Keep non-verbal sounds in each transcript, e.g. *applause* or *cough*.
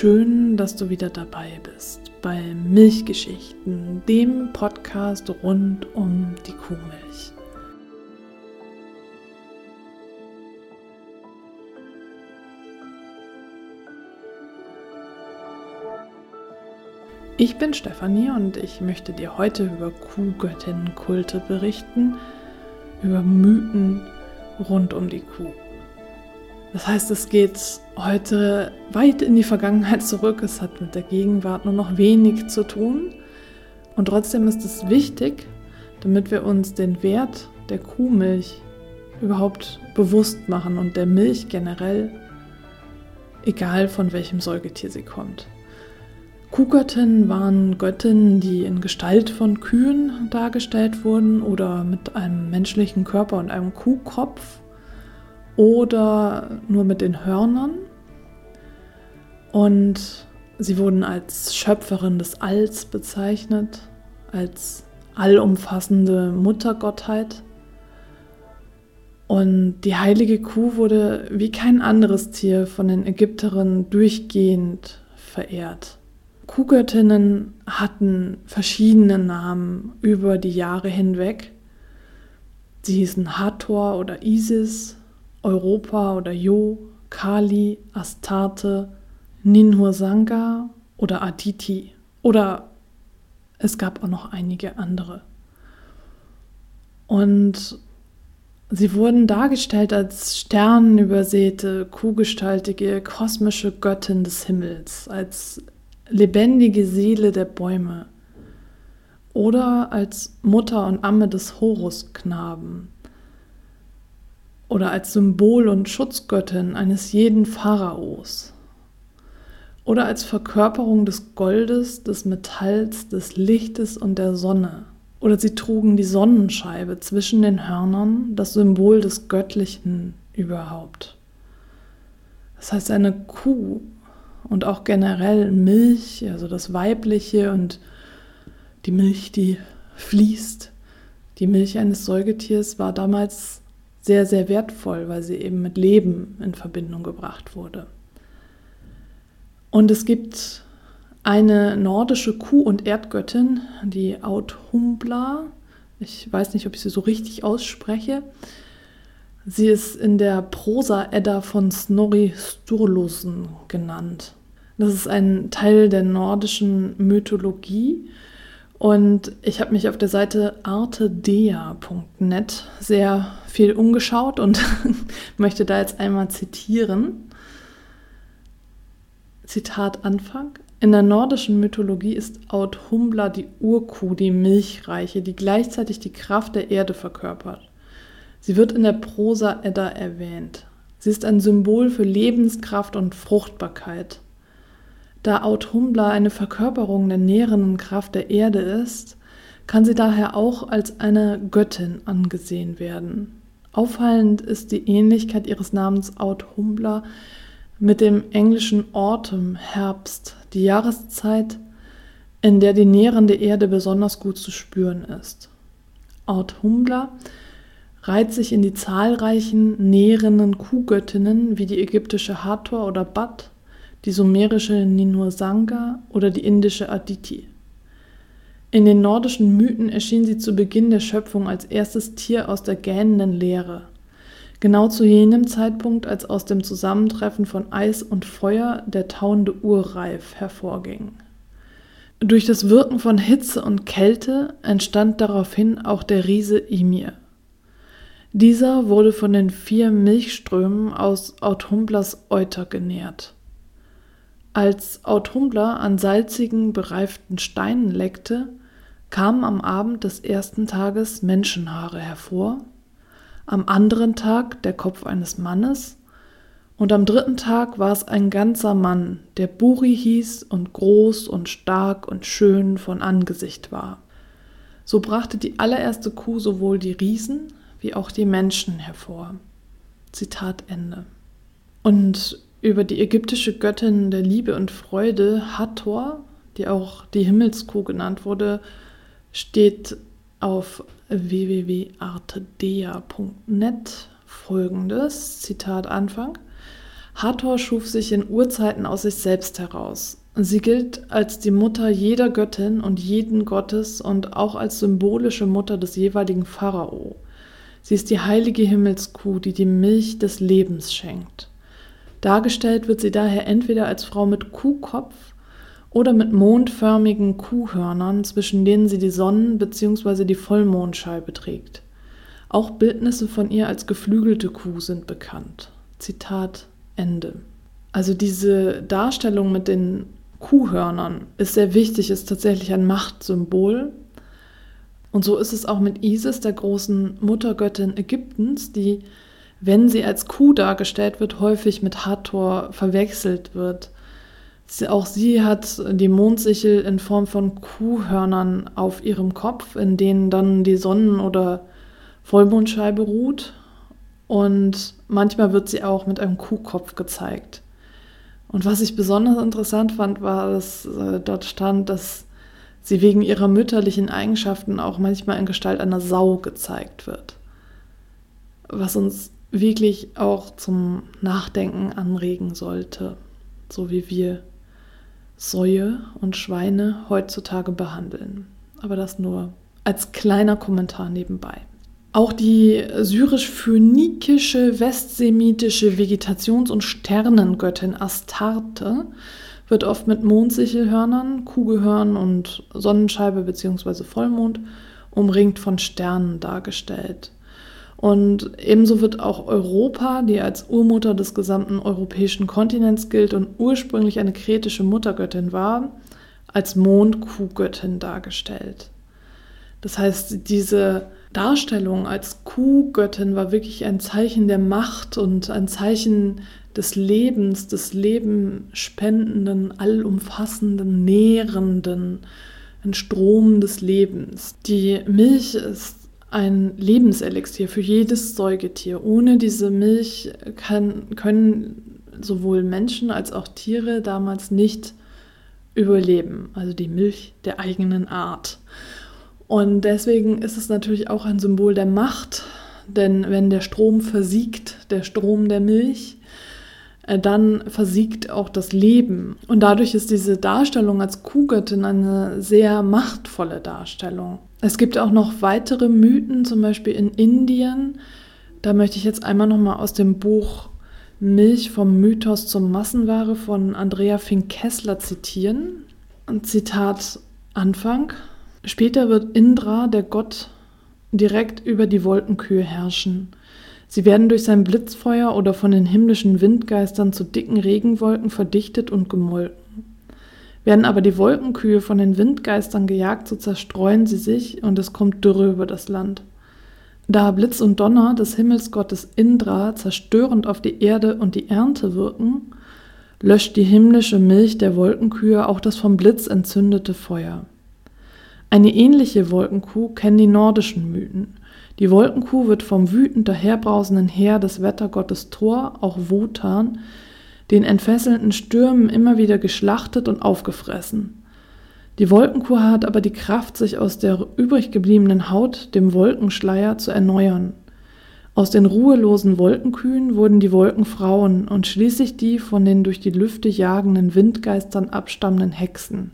schön, dass du wieder dabei bist bei Milchgeschichten, dem Podcast rund um die Kuhmilch. Ich bin Stefanie und ich möchte dir heute über Kuhgöttinnenkulte berichten, über Mythen rund um die Kuh. Das heißt, es geht heute weit in die Vergangenheit zurück. Es hat mit der Gegenwart nur noch wenig zu tun. Und trotzdem ist es wichtig, damit wir uns den Wert der Kuhmilch überhaupt bewusst machen und der Milch generell, egal von welchem Säugetier sie kommt. Kuhgöttinnen waren Göttinnen, die in Gestalt von Kühen dargestellt wurden oder mit einem menschlichen Körper und einem Kuhkopf oder nur mit den Hörnern. Und sie wurden als Schöpferin des Alls bezeichnet, als allumfassende Muttergottheit. Und die heilige Kuh wurde wie kein anderes Tier von den Ägypterinnen durchgehend verehrt. Kuhgöttinnen hatten verschiedene Namen über die Jahre hinweg. Sie hießen Hathor oder Isis, Europa oder Jo, Kali, Astarte, Ninhursanga oder Aditi. Oder es gab auch noch einige andere. Und sie wurden dargestellt als sternenübersäte, kuhgestaltige, kosmische Göttin des Himmels, als lebendige Seele der Bäume oder als Mutter und Amme des Horusknaben oder als Symbol und Schutzgöttin eines jeden Pharaos oder als Verkörperung des Goldes, des Metalls, des Lichtes und der Sonne. Oder sie trugen die Sonnenscheibe zwischen den Hörnern, das Symbol des Göttlichen überhaupt. Das heißt, eine Kuh und auch generell Milch, also das Weibliche und die Milch, die fließt. Die Milch eines Säugetiers war damals sehr, sehr wertvoll, weil sie eben mit Leben in Verbindung gebracht wurde. Und es gibt eine nordische Kuh- und Erdgöttin, die Audhumbla. Ich weiß nicht, ob ich sie so richtig ausspreche. Sie ist in der Prosa-Edda von Snorri Sturluson genannt. Das ist ein Teil der nordischen Mythologie und ich habe mich auf der Seite artedea.net sehr viel umgeschaut und *laughs* möchte da jetzt einmal zitieren. Zitat Anfang. In der nordischen Mythologie ist Audhumbla die Urkuh, die Milchreiche, die gleichzeitig die Kraft der Erde verkörpert. Sie wird in der Prosa Edda erwähnt. Sie ist ein Symbol für Lebenskraft und Fruchtbarkeit. Da Audhumbla eine Verkörperung der nährenden Kraft der Erde ist, kann sie daher auch als eine Göttin angesehen werden. Auffallend ist die Ähnlichkeit ihres Namens Audhumbla mit dem englischen Autumn, Herbst, die Jahreszeit, in der die nährende Erde besonders gut zu spüren ist. Audhumbla reiht sich in die zahlreichen nährenden Kuhgöttinnen wie die ägyptische Hathor oder Bat die sumerische Ninhursanga oder die indische Aditi. In den nordischen Mythen erschien sie zu Beginn der Schöpfung als erstes Tier aus der gähnenden Leere. Genau zu jenem Zeitpunkt, als aus dem Zusammentreffen von Eis und Feuer der tauende Urreif hervorging. Durch das Wirken von Hitze und Kälte entstand daraufhin auch der Riese Ymir. Dieser wurde von den vier Milchströmen aus Authumblas Euter genährt. Als Audhumbla an salzigen, bereiften Steinen leckte, kamen am Abend des ersten Tages Menschenhaare hervor, am anderen Tag der Kopf eines Mannes und am dritten Tag war es ein ganzer Mann, der Buri hieß und groß und stark und schön von Angesicht war. So brachte die allererste Kuh sowohl die Riesen wie auch die Menschen hervor. Zitat Ende. Und über die ägyptische Göttin der Liebe und Freude, Hathor, die auch die Himmelskuh genannt wurde, steht auf www.artedea.net folgendes, Zitat Anfang. Hathor schuf sich in Urzeiten aus sich selbst heraus. Sie gilt als die Mutter jeder Göttin und jeden Gottes und auch als symbolische Mutter des jeweiligen Pharao. Sie ist die heilige Himmelskuh, die die Milch des Lebens schenkt. Dargestellt wird sie daher entweder als Frau mit Kuhkopf oder mit mondförmigen Kuhhörnern, zwischen denen sie die Sonnen- bzw. die Vollmondscheibe trägt. Auch Bildnisse von ihr als geflügelte Kuh sind bekannt. Zitat Ende. Also diese Darstellung mit den Kuhhörnern ist sehr wichtig, ist tatsächlich ein Machtsymbol. Und so ist es auch mit Isis, der großen Muttergöttin Ägyptens, die, wenn sie als Kuh dargestellt wird, häufig mit Hathor verwechselt wird. Sie, auch sie hat die Mondsichel in Form von Kuhhörnern auf ihrem Kopf, in denen dann die Sonnen- oder Vollmondscheibe ruht. Und manchmal wird sie auch mit einem Kuhkopf gezeigt. Und was ich besonders interessant fand, war, dass äh, dort stand, dass sie wegen ihrer mütterlichen Eigenschaften auch manchmal in Gestalt einer Sau gezeigt wird. Was uns wirklich auch zum Nachdenken anregen sollte, so wie wir Säue und Schweine heutzutage behandeln. Aber das nur als kleiner Kommentar nebenbei. Auch die syrisch-phönikische westsemitische Vegetations- und Sternengöttin Astarte wird oft mit Mondsichelhörnern, Kuhgehörn und Sonnenscheibe bzw. Vollmond umringt von Sternen dargestellt. Und ebenso wird auch Europa, die als Urmutter des gesamten europäischen Kontinents gilt und ursprünglich eine kretische Muttergöttin war, als Mondkuhgöttin dargestellt. Das heißt, diese Darstellung als Kuhgöttin war wirklich ein Zeichen der Macht und ein Zeichen des Lebens, des Lebenspendenden, allumfassenden, nährenden, ein Strom des Lebens. Die Milch ist ein Lebenselixier für jedes Säugetier. Ohne diese Milch kann, können sowohl Menschen als auch Tiere damals nicht überleben. Also die Milch der eigenen Art. Und deswegen ist es natürlich auch ein Symbol der Macht, denn wenn der Strom versiegt, der Strom der Milch, äh, dann versiegt auch das Leben. Und dadurch ist diese Darstellung als Kuhgöttin eine sehr machtvolle Darstellung. Es gibt auch noch weitere Mythen, zum Beispiel in Indien. Da möchte ich jetzt einmal nochmal aus dem Buch Milch vom Mythos zur Massenware von Andrea Fink-Kessler zitieren. Zitat Anfang. Später wird Indra, der Gott, direkt über die Wolkenkühe herrschen. Sie werden durch sein Blitzfeuer oder von den himmlischen Windgeistern zu dicken Regenwolken verdichtet und gemolken. Werden aber die Wolkenkühe von den Windgeistern gejagt, so zerstreuen sie sich und es kommt Dürre über das Land. Da Blitz und Donner des Himmelsgottes Indra zerstörend auf die Erde und die Ernte wirken, löscht die himmlische Milch der Wolkenkühe auch das vom Blitz entzündete Feuer. Eine ähnliche Wolkenkuh kennen die nordischen Mythen. Die Wolkenkuh wird vom wütend daherbrausenden Heer des Wettergottes Thor, auch Wotan, den entfesselnden Stürmen immer wieder geschlachtet und aufgefressen. Die Wolkenkuh hat aber die Kraft, sich aus der übrig gebliebenen Haut, dem Wolkenschleier, zu erneuern. Aus den ruhelosen Wolkenkühen wurden die Wolkenfrauen und schließlich die von den durch die Lüfte jagenden Windgeistern abstammenden Hexen.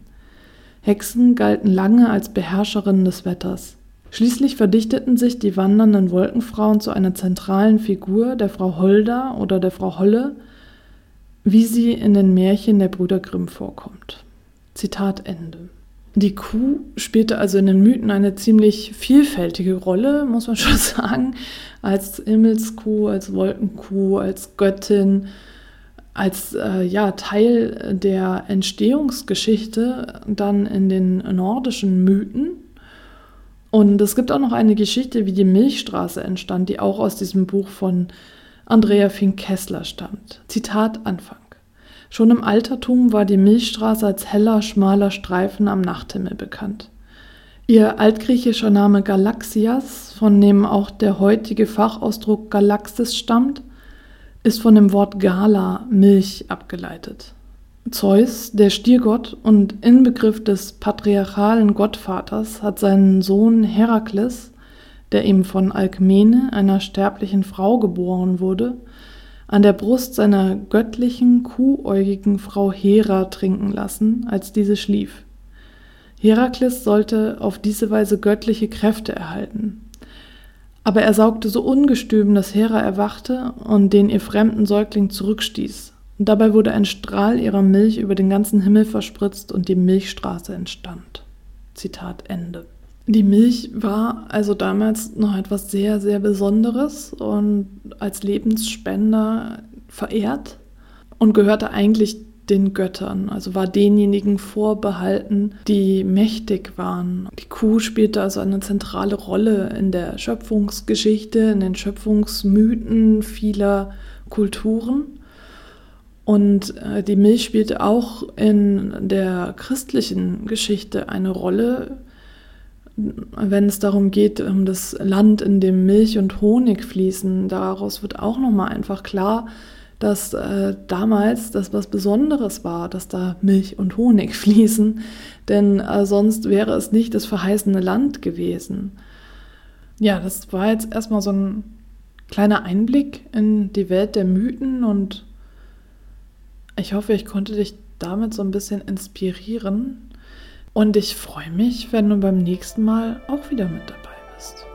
Hexen galten lange als Beherrscherinnen des Wetters. Schließlich verdichteten sich die wandernden Wolkenfrauen zu einer zentralen Figur, der Frau Holda oder der Frau Holle, wie sie in den Märchen der Brüder Grimm vorkommt. Zitat Ende. Die Kuh spielte also in den Mythen eine ziemlich vielfältige Rolle, muss man *laughs* schon sagen, als Himmelskuh, als Wolkenkuh, als Göttin, als äh, ja, Teil der Entstehungsgeschichte dann in den nordischen Mythen. Und es gibt auch noch eine Geschichte, wie die Milchstraße entstand, die auch aus diesem Buch von Andrea Fink-Kessler stammt. Zitat Anfang. Schon im Altertum war die Milchstraße als heller, schmaler Streifen am Nachthimmel bekannt. Ihr altgriechischer Name Galaxias, von dem auch der heutige Fachausdruck Galaxis stammt, ist von dem Wort Gala, Milch, abgeleitet. Zeus, der Stiergott und Inbegriff des patriarchalen Gottvaters, hat seinen Sohn Herakles, der ihm von Alkmene, einer sterblichen Frau, geboren wurde, an der Brust seiner göttlichen, kuhäugigen Frau Hera trinken lassen, als diese schlief. Herakles sollte auf diese Weise göttliche Kräfte erhalten. Aber er saugte so ungestüm, dass Hera erwachte und den ihr fremden Säugling zurückstieß. Und dabei wurde ein Strahl ihrer Milch über den ganzen Himmel verspritzt und die Milchstraße entstand. Zitat Ende. Die Milch war also damals noch etwas sehr, sehr Besonderes und als Lebensspender verehrt und gehörte eigentlich den Göttern, also war denjenigen vorbehalten, die mächtig waren. Die Kuh spielte also eine zentrale Rolle in der Schöpfungsgeschichte, in den Schöpfungsmythen vieler Kulturen. Und äh, die Milch spielte auch in der christlichen Geschichte eine Rolle, wenn es darum geht, um das Land, in dem Milch und Honig fließen. Daraus wird auch nochmal einfach klar, dass äh, damals das was Besonderes war, dass da Milch und Honig *laughs* fließen, denn äh, sonst wäre es nicht das verheißene Land gewesen. Ja, das war jetzt erstmal so ein kleiner Einblick in die Welt der Mythen und ich hoffe, ich konnte dich damit so ein bisschen inspirieren und ich freue mich, wenn du beim nächsten Mal auch wieder mit dabei bist.